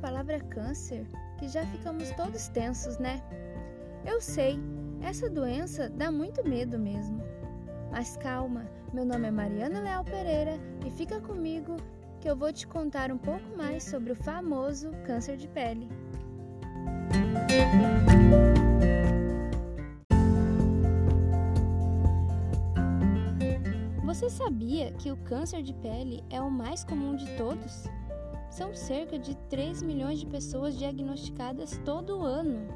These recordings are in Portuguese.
palavra câncer que já ficamos todos tensos, né? Eu sei, essa doença dá muito medo mesmo. Mas calma, meu nome é Mariana Leal Pereira e fica comigo que eu vou te contar um pouco mais sobre o famoso câncer de pele. Você sabia que o câncer de pele é o mais comum de todos? São cerca de 3 milhões de pessoas diagnosticadas todo ano.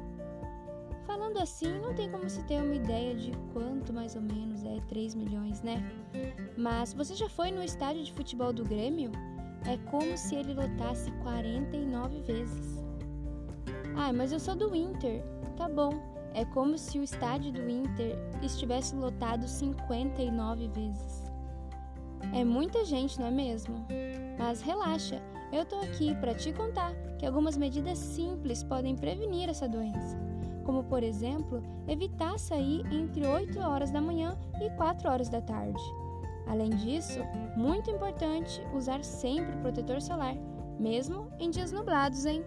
Falando assim, não tem como se ter uma ideia de quanto mais ou menos é 3 milhões, né? Mas você já foi no estádio de futebol do Grêmio? É como se ele lotasse 49 vezes. Ah, mas eu sou do Inter. Tá bom. É como se o estádio do Inter estivesse lotado 59 vezes. É muita gente, não é mesmo? Mas relaxa, eu tô aqui para te contar que algumas medidas simples podem prevenir essa doença. Como, por exemplo, evitar sair entre 8 horas da manhã e 4 horas da tarde. Além disso, muito importante usar sempre protetor solar, mesmo em dias nublados, hein?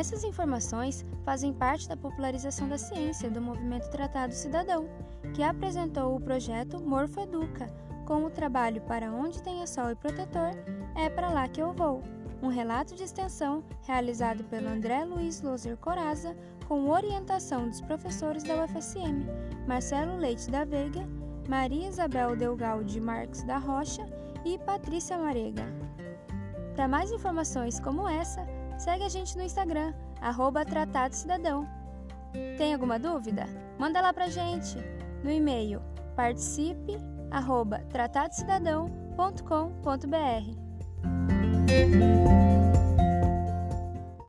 Essas informações fazem parte da popularização da ciência do movimento Tratado Cidadão, que apresentou o projeto Morfo Educa, com o trabalho Para Onde Tenha Sol e Protetor, é para lá que eu vou. Um relato de extensão realizado pelo André Luiz Loser Coraza, com orientação dos professores da UFSM, Marcelo Leite da Veiga, Maria Isabel Delgal de Marques da Rocha e Patrícia Marega. Para mais informações como essa, segue a gente no Instagram, arroba Tratado Cidadão. Tem alguma dúvida? Manda lá pra gente no e-mail participe arroba tratadocidadão.com.br.